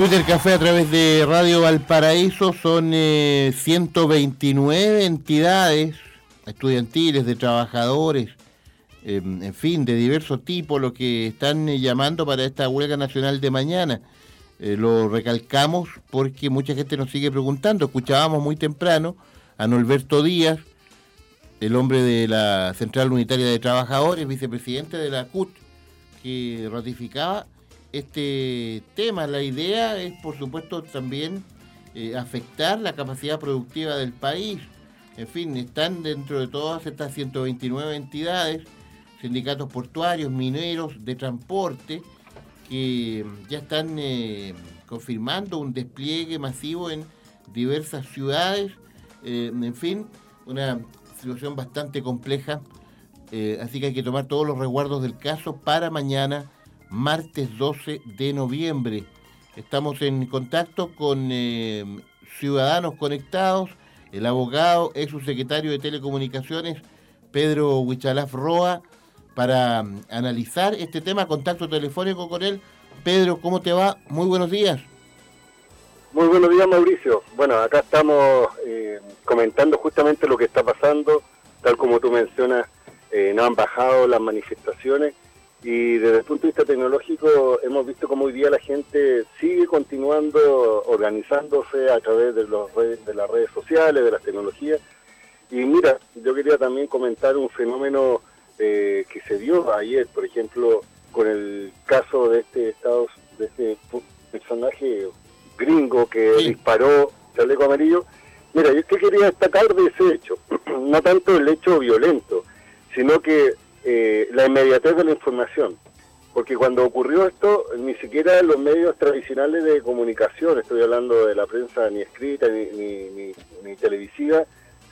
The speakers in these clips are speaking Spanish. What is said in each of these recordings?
Twitter Café a través de Radio Valparaíso son 129 eh, entidades estudiantiles, de trabajadores, em, en fin, de diversos tipos, lo que están eh, llamando para esta huelga nacional de mañana. Eh, lo recalcamos porque mucha gente nos sigue preguntando. Escuchábamos muy temprano a Norberto Díaz, el hombre de la Central Unitaria de Trabajadores, vicepresidente de la CUT, que ratificaba este tema. La idea es, por supuesto, también eh, afectar la capacidad productiva del país. En fin, están dentro de todas estas 129 entidades, sindicatos portuarios, mineros, de transporte, que ya están eh, confirmando un despliegue masivo en diversas ciudades. Eh, en fin, una situación bastante compleja. Así que hay que tomar todos los resguardos del caso para mañana, martes 12 de noviembre. Estamos en contacto con ciudadanos conectados, el abogado, ex subsecretario de Telecomunicaciones, Pedro Huichalaf Roa, para mm, analizar este tema, contacto telefónico con él. Pedro, ¿cómo te va? Muy buenos días. Muy buenos días, Mauricio. Bueno, acá estamos eh, comentando justamente lo que está pasando, tal como tú mencionas, eh, no han bajado las manifestaciones y desde el punto de vista tecnológico hemos visto cómo hoy día la gente sigue continuando organizándose a través de, los de las redes sociales, de las tecnologías. Y mira, yo quería también comentar un fenómeno eh, que se dio ayer, por ejemplo, con el caso de este Estados, de este personaje gringo que disparó chaleco amarillo. Mira, yo quería destacar de ese hecho, no tanto el hecho violento, sino que eh, la inmediatez de la información. Porque cuando ocurrió esto, ni siquiera los medios tradicionales de comunicación, estoy hablando de la prensa ni escrita ni, ni, ni televisiva,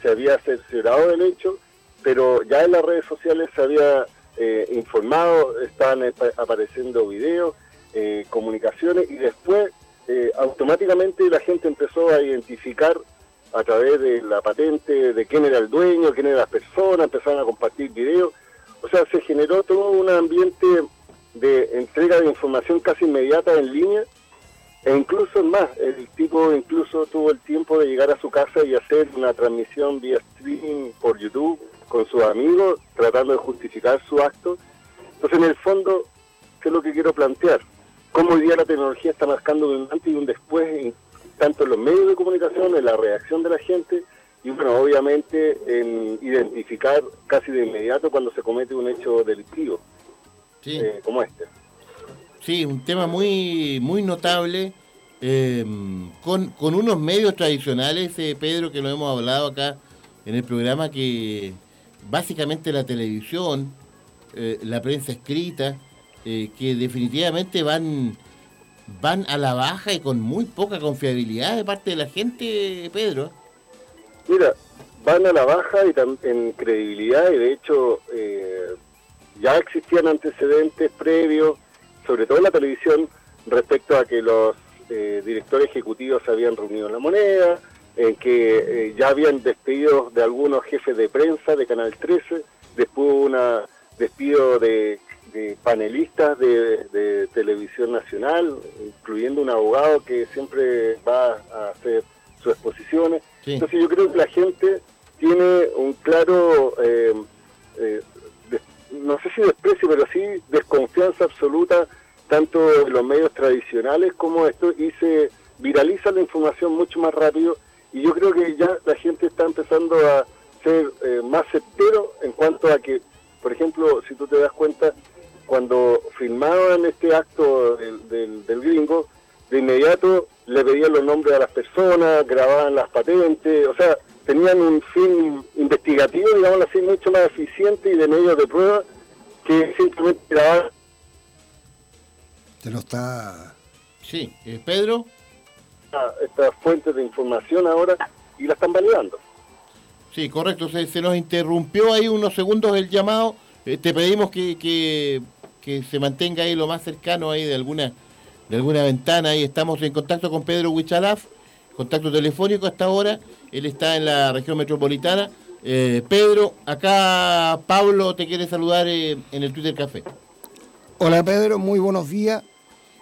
se había cerciorado del hecho pero ya en las redes sociales se había eh, informado, estaban apareciendo videos, eh, comunicaciones y después eh, automáticamente la gente empezó a identificar a través de la patente de quién era el dueño, quién era la persona, empezaron a compartir videos. O sea, se generó todo un ambiente de entrega de información casi inmediata en línea e incluso más, el tipo incluso tuvo el tiempo de llegar a su casa y hacer una transmisión vía streaming por YouTube con sus amigos, tratando de justificar su acto. Entonces, en el fondo, ¿qué es lo que quiero plantear? Cómo hoy día la tecnología está marcando un antes y un después, tanto en los medios de comunicación, en la reacción de la gente, y bueno, obviamente en identificar casi de inmediato cuando se comete un hecho delictivo, eh, como este. Sí, un tema muy, muy notable. Eh, con, con unos medios tradicionales, eh, Pedro, que lo hemos hablado acá en el programa, que básicamente la televisión, eh, la prensa escrita, eh, que definitivamente van, van a la baja y con muy poca confiabilidad de parte de la gente, Pedro. Mira, van a la baja y en credibilidad y de hecho eh, ya existían antecedentes previos, sobre todo en la televisión, respecto a que los directores ejecutivos se habían reunido en la moneda, en que eh, ya habían despedido de algunos jefes de prensa de Canal 13, después un despido de, panelistas de, televisión nacional, incluyendo un abogado que siempre va a hacer sus exposiciones. Entonces yo creo que la gente tiene un claro, eh, eh, no sé si desprecio, pero sí desconfianza absoluta tanto en los medios tradicionales como esto, y se viraliza la información mucho más rápido. Y yo creo que ya la gente está empezando a ser eh, más certero en cuanto a que, por ejemplo, si tú te das cuenta, cuando filmaban este acto del, del, gringo, de inmediato le pedían los nombres a las personas, grababan las patentes, o sea, tenían un fin investigativo, digamos así, mucho más eficiente y de medios de prueba que simplemente grabar. Se lo está... Sí, eh, Pedro estas fuentes de información ahora y la están validando. Sí, correcto. Se, nos interrumpió ahí unos segundos el llamado. Eh, te pedimos que, que, se mantenga ahí lo más cercano ahí de alguna de alguna ventana. Ahí estamos en contacto con Pedro Huichalaf, contacto telefónico hasta ahora. Él está en la región metropolitana. Eh, Pedro, acá Pablo te quiere saludar eh, en el Twitter Café. Hola Pedro, muy buenos días.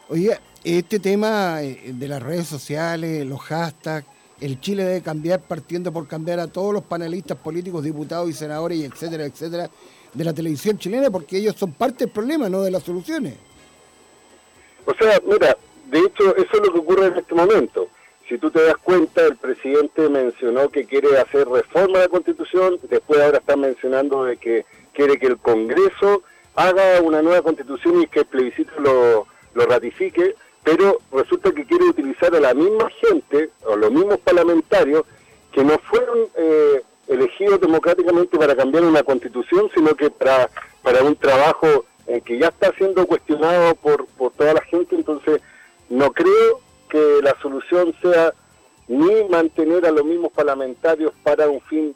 Oye, este tema eh, de las redes sociales, los hashtags, el Chile debe cambiar partiendo por cambiar a todos los panelistas políticos, diputados y senadores, y etcétera, etcétera, de la televisión chilena, porque ellos son parte del problema, no de las soluciones. O sea, mira, de hecho, eso es lo que ocurre en este momento. Si tú te das cuenta, el presidente mencionó que quiere hacer reforma a la Constitución, después ahora está mencionando de que quiere que el Congreso haga una nueva Constitución y que el plebiscito lo, lo ratifique, pero resulta que quiere utilizar a la misma gente, o los mismos parlamentarios, que no fueron eh, elegidos democráticamente para cambiar una Constitución, sino que para, para un trabajo eh, que ya está siendo cuestionado por, creo que la solución sea ni mantener a los mismos parlamentarios para un fin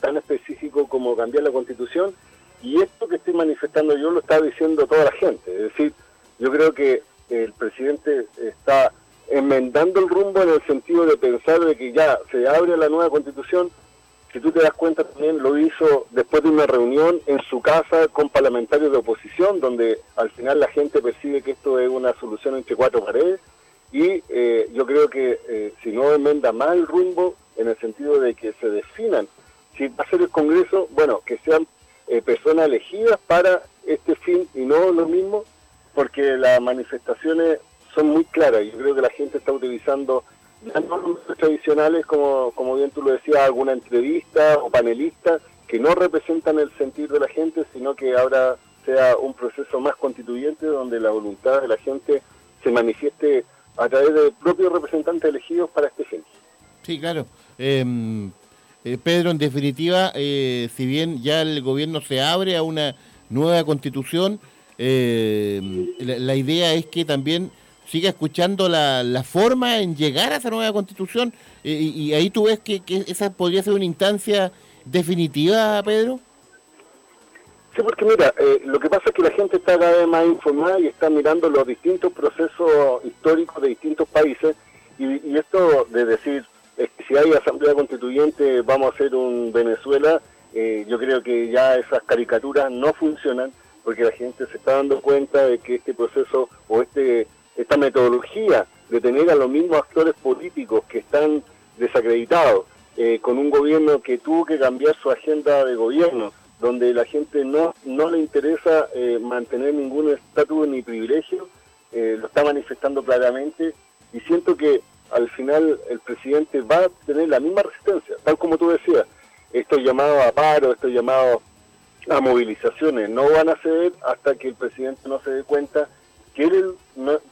tan específico como cambiar la constitución, y esto que estoy manifestando yo lo está diciendo toda la gente. Es decir, yo creo que el presidente está enmendando el rumbo en el sentido de pensar de que ya se abre la nueva constitución. Si tú te das cuenta también lo hizo después de una reunión en su casa con parlamentarios de oposición, donde al final la gente percibe que esto es una solución entre cuatro paredes y eh, yo creo que eh, si no enmenda más el rumbo, en el sentido de que se definan si va a ser el Congreso, bueno, que sean eh, personas elegidas para este fin y no lo mismo, porque las manifestaciones son muy claras. Yo creo que la gente está utilizando ya no tradicionales, como, como bien tú lo decías, alguna entrevista o panelista, que no representan el sentir de la gente, sino que ahora sea un proceso más constituyente donde la voluntad de la gente se manifieste a través de propios representantes elegidos para este fin. Sí, claro. Em, eh, Pedro, en definitiva, eh, si bien ya el gobierno se abre a una nueva constitución, em, la, idea es que también siga escuchando la, la, forma en llegar a esa nueva constitución eh, y, ahí tú ves que, que, esa podría ser una instancia definitiva, Pedro. Sí, porque mira, eh, lo que pasa es que la gente está cada vez más informada y está mirando los distintos procesos históricos de distintos países y, esto de decir, si hay asamblea constituyente vamos a hacer un Venezuela, eh, yo creo que ya esas caricaturas no funcionan porque la gente se está dando cuenta de que este proceso o este esta metodología de tener a los mismos actores políticos que están desacreditados, eh, con un gobierno que tuvo que cambiar su agenda de gobierno, donde la gente no, no le interesa eh, mantener ningún estatus ni privilegio, eh, lo está manifestando claramente y siento que al final el presidente va a tener la misma resistencia, tal como tú decías, estos llamados a paro, estos llamados a movilizaciones no van a ceder hasta que el presidente no se dé cuenta que él,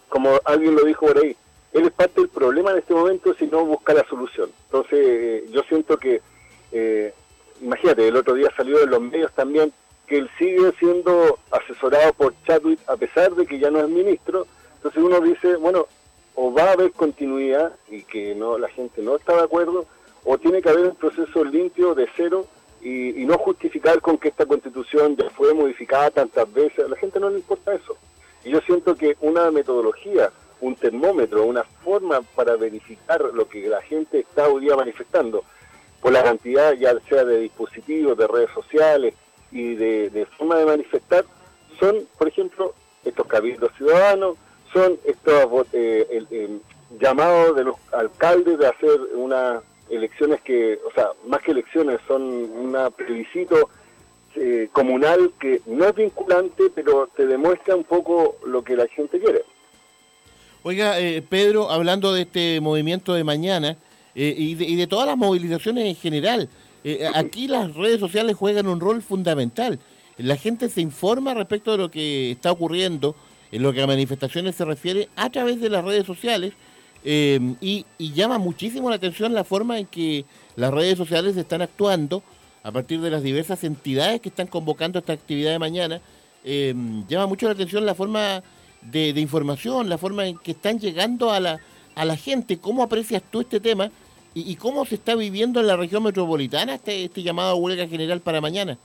como alguien lo dijo por ahí, él es parte del problema en este momento si no busca la solución. Entonces eh, yo siento que imagínate, el otro día salió en los medios también que él sigue siendo asesorado por Chadwick a pesar de que ya no es ministro. Entonces uno dice, bueno, o va a haber continuidad y que no la gente no está de acuerdo, o tiene que haber un proceso limpio de cero y, no justificar con que esta constitución ya fue modificada tantas veces. A la gente no le importa eso. Y yo siento que una metodología, un termómetro, una forma para verificar lo que la gente está hoy día manifestando, por la cantidad ya sea de dispositivos, de redes sociales y de, forma de manifestar, son, por ejemplo, estos cabildos ciudadanos, son estos eh, llamados de los alcaldes de hacer unas elecciones que, o sea, más que elecciones, son un plebiscito eh, comunal que no es vinculante, pero te demuestra un poco lo que la gente quiere. Oiga, eh, Pedro, hablando de este movimiento de mañana, eh, y, de, todas las movilizaciones en general. Eh, aquí las redes sociales juegan un rol fundamental. La gente se informa respecto de lo que está ocurriendo en lo que a manifestaciones se refiere a través de las redes sociales eh, y, llama muchísimo la atención la forma en que las redes sociales están actuando a partir de las diversas entidades que están convocando esta actividad de mañana. llama mucho la atención la forma de, de, información, la forma en que están llegando a la, a la gente. ¿Cómo aprecias tú este tema y, cómo se está viviendo en la región metropolitana este, este llamado a huelga general para mañana?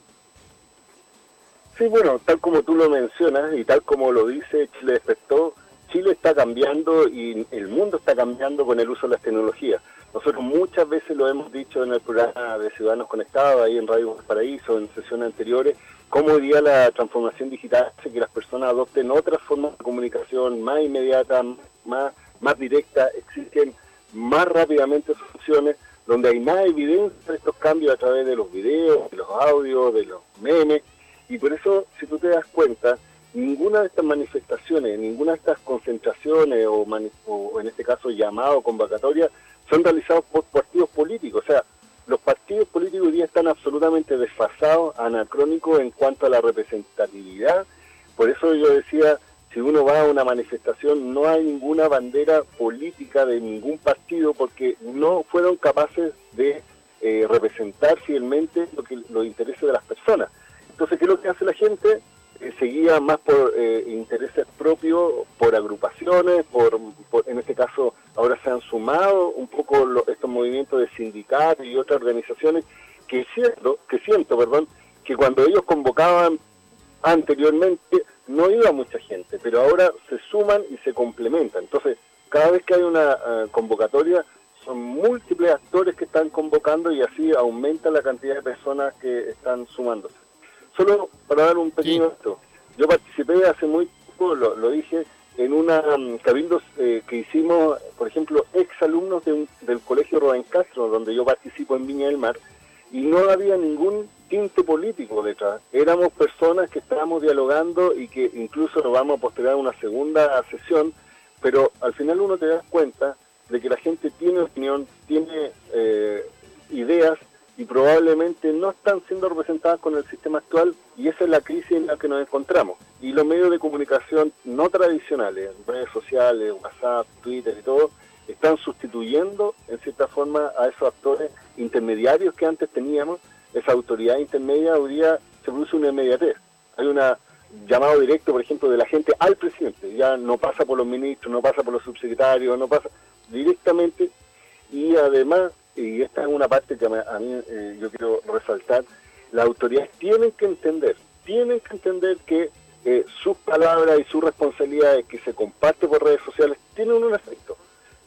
Sí, bueno, tal como tú lo mencionas y tal como lo dice Chile Despertó, Chile está cambiando y el mundo está cambiando con el uso de las tecnologías. Nosotros muchas veces lo hemos dicho en el programa de Ciudadanos Conectados, ahí en Radio Paraíso, en sesiones anteriores, cómo hoy día la transformación digital hace que las personas adopten otras formas de comunicación más inmediata, más, más directa, existen más rápidamente soluciones donde hay más evidencia de estos cambios a través de los videos, de los audios, de los memes, y por eso, si tú te das cuenta, ninguna de estas manifestaciones, ninguna de estas concentraciones o, o en este caso llamado convocatoria son realizados por partidos políticos. O sea, los partidos políticos hoy día están absolutamente desfasados, anacrónicos en cuanto a la representatividad. Por eso yo decía, si uno va a una manifestación, no hay ninguna bandera política de ningún partido porque no fueron capaces de eh, representar fielmente lo que, los intereses de las personas. Entonces, ¿qué es lo que hace la gente? Eh, seguía más por eh, intereses propios, por agrupaciones, por, en este caso ahora se han sumado un poco estos movimientos de sindicatos y otras organizaciones que siento, que siento, perdón, que cuando ellos convocaban anteriormente no iba mucha gente, pero ahora se suman y se complementan. Entonces, cada vez que hay una eh, convocatoria, son múltiples actores que están convocando y así aumenta la cantidad de personas que están sumándose. Solo para dar un pequeño dato, yo participé hace muy poco, lo, dije, en una um, cabildo eh, que hicimos, por ejemplo, ex alumnos del Colegio Rubén Castro, donde yo participo en Viña del Mar, y no había ningún tinte político detrás. Éramos personas que estábamos dialogando y que incluso nos vamos a postergar una segunda sesión, pero al final uno te das cuenta de que la gente tiene opinión, tiene eh, ideas y probablemente no están siendo representadas con el sistema actual y esa es la crisis en la que nos encontramos. Y los medios de comunicación no tradicionales, redes sociales, WhatsApp, Twitter y todo, están sustituyendo en cierta forma a esos actores intermediarios que antes teníamos. Esa autoridad intermedia hoy día se produce una inmediatez. Hay un llamado directo, por ejemplo, de la gente al presidente. Ya no pasa por los ministros, no pasa por los subsecretarios, no pasa directamente. Y además y esta es una parte que a mí eh, yo quiero resaltar, las autoridades tienen que entender, tienen que entender que eh, sus palabras y sus responsabilidades que se comparten por redes sociales tienen un efecto.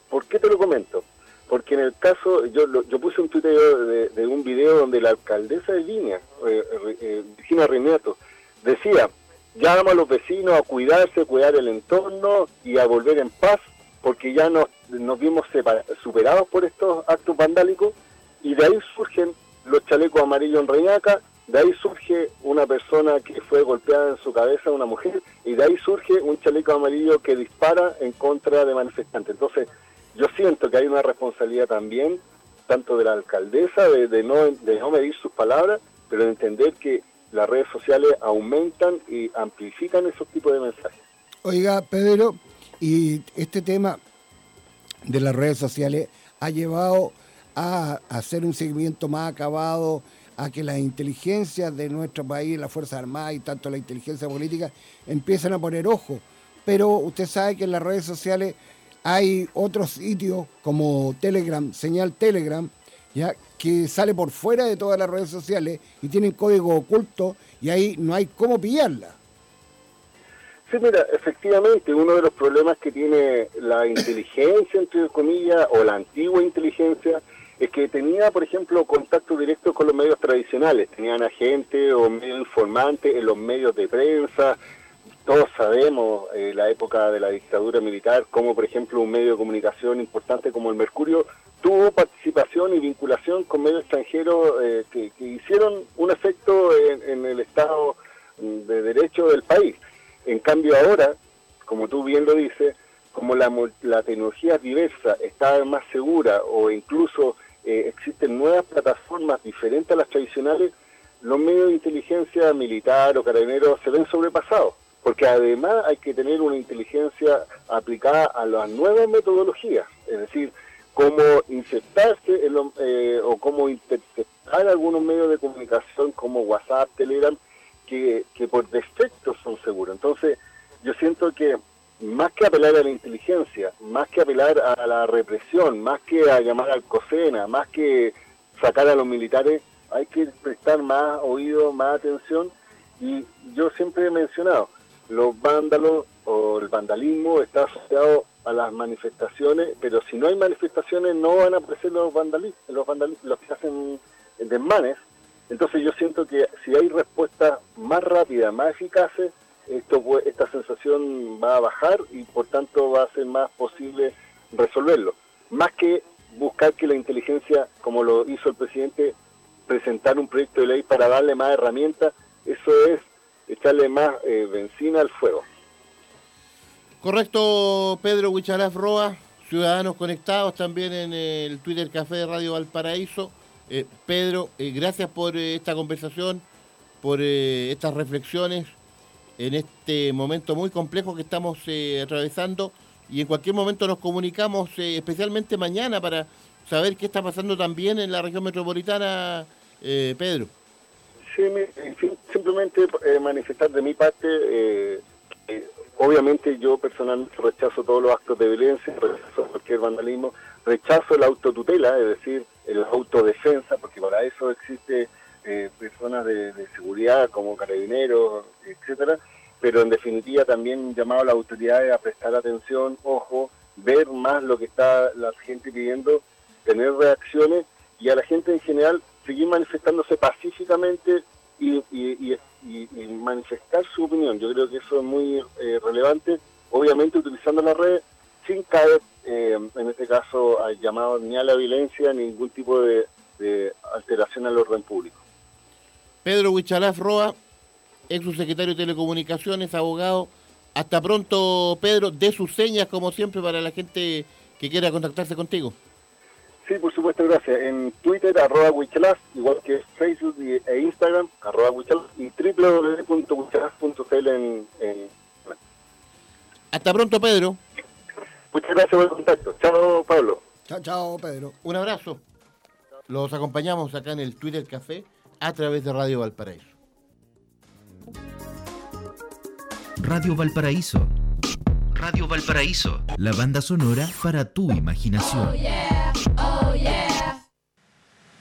¿Por qué te lo comento? Porque en el caso, yo, yo puse un tuit de, un video donde la alcaldesa de Línea, eh, Virginia Rineto, decía, llama a los vecinos a cuidarse, cuidar el entorno y a volver en paz porque ya nos, nos vimos superados por estos actos vandálicos y de ahí surgen los chalecos amarillos en Reñaca, de ahí surge una persona que fue golpeada en su cabeza, una mujer, y de ahí surge un chaleco amarillo que dispara en contra de manifestantes. Entonces, yo siento que hay una responsabilidad también, tanto de la alcaldesa, de, no, de no medir sus palabras, pero de entender que las redes sociales aumentan y amplifican esos tipos de mensajes. Oiga, Pedro, y este tema de las redes sociales ha llevado a hacer un seguimiento más acabado, a que las inteligencias de nuestro país, las Fuerzas Armadas y tanto la inteligencia política, empiezan a poner ojo. Pero usted sabe que en las redes sociales hay otros sitios como Telegram, señal Telegram, ya que sale por fuera de todas las redes sociales y tienen código oculto y ahí no hay cómo pillarla. Sí, mira, efectivamente, uno de los problemas que tiene la inteligencia, entre comillas, o la antigua inteligencia, es que tenía, por ejemplo, contacto directo con los medios tradicionales. Tenían agentes o medios informantes en los medios de prensa. Todos sabemos eh, la época de la dictadura militar, como por ejemplo un medio de comunicación importante como el Mercurio tuvo participación y vinculación con medios extranjeros eh, que, hicieron un efecto en el Estado de Derecho del país. En cambio ahora, como tú bien lo dices, como la, tecnología diversa está más segura o incluso eh, existen nuevas plataformas diferentes a las tradicionales, los medios de inteligencia militar o carabineros se ven sobrepasados, porque además hay que tener una inteligencia aplicada a las nuevas metodologías, es decir, cómo insertarse eh, o cómo interceptar algunos medios de comunicación como WhatsApp, Telegram, que, por defecto son seguros. Entonces, yo siento que más que apelar a la inteligencia, más que apelar a la represión, más que a llamar al COSENA, más que sacar a los militares, hay que prestar más oído, más atención. Y yo siempre he mencionado, los vándalos o el vandalismo está asociado a las manifestaciones, pero si no hay manifestaciones no van a aparecer los vandalistas, los, los que hacen desmanes. Entonces yo siento que si hay respuestas más rápidas, más eficaces, esto esta sensación va a bajar y por tanto va a ser más posible resolverlo. Más que buscar que la inteligencia, como lo hizo el presidente, presentar un proyecto de ley para darle más herramientas, eso es echarle más eh, benzina al fuego. Correcto, Pedro Huichalaf Roa, ciudadanos conectados también en el Twitter Café de Radio Valparaíso. Eh, Pedro, eh, gracias por esta conversación, por estas reflexiones en este momento muy complejo que estamos atravesando y en cualquier momento nos comunicamos, especialmente mañana, para saber qué está pasando también en la región metropolitana, Pedro. Sí, simplemente manifestar de mi parte obviamente yo personalmente rechazo todos los actos de violencia, rechazo cualquier vandalismo, rechazo la autotutela, es decir, la autodefensa, porque para eso existe eh, personas de, seguridad como carabineros, etcétera, pero en definitiva también llamado a las autoridades a prestar atención, ojo, ver más lo que está la gente pidiendo, tener reacciones y a la gente en general seguir manifestándose pacíficamente y, manifestar su opinión. Yo creo que eso es muy eh, relevante, obviamente utilizando la red sin caer, eh, en este caso, al llamado ni a la violencia, ni ningún tipo de, alteración al orden público. Pedro Huichalaf Roa, ex subsecretario de Telecomunicaciones, abogado. Hasta pronto, Pedro. De sus señas, como siempre, para la gente que quiera contactarse contigo. Sí, por supuesto, gracias. En Twitter, arroba Wichelas, igual que Facebook e Instagram, arroba Wichelas, y www.wichelas.cl en, en... Hasta pronto, Pedro. Muchas gracias por el contacto. Chao, Pablo. Chao, chao, Pedro. Un abrazo. Los acompañamos acá en el Twitter Café a través de Radio Valparaíso. Radio Valparaíso. Radio Valparaíso. La banda sonora para tu imaginación. Oh,